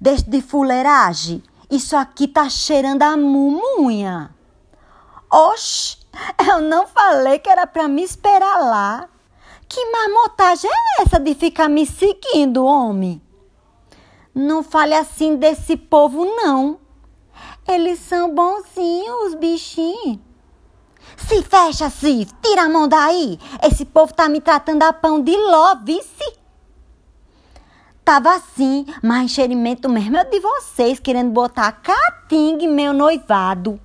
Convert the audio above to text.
De fuleiragem. Isso aqui tá cheirando a mumunha. Oxe, eu não falei que era pra me esperar lá. Que marmotagem é essa de ficar me seguindo, homem? Não fale assim desse povo, não. Eles são bonzinhos, os bichinhos. Se fecha, se tira a mão daí. Esse povo tá me tratando a pão de ló, vice. Tava assim, mas enxerimento mesmo é de vocês, querendo botar catingue meu noivado.